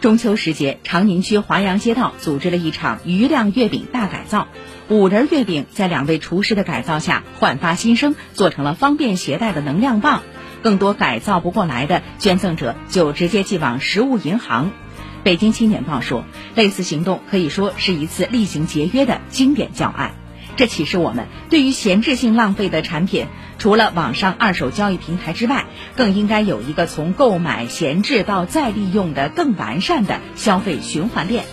中秋时节，长宁区华阳街道组织了一场余量月饼大改造。五仁月饼在两位厨师的改造下焕发新生，做成了方便携带的能量棒。更多改造不过来的捐赠者就直接寄往食物银行。北京青年报说，类似行动可以说是一次厉行节约的经典教案。这启示我们，对于闲置性浪费的产品，除了网上二手交易平台之外，更应该有一个从购买闲置到再利用的更完善的消费循环链。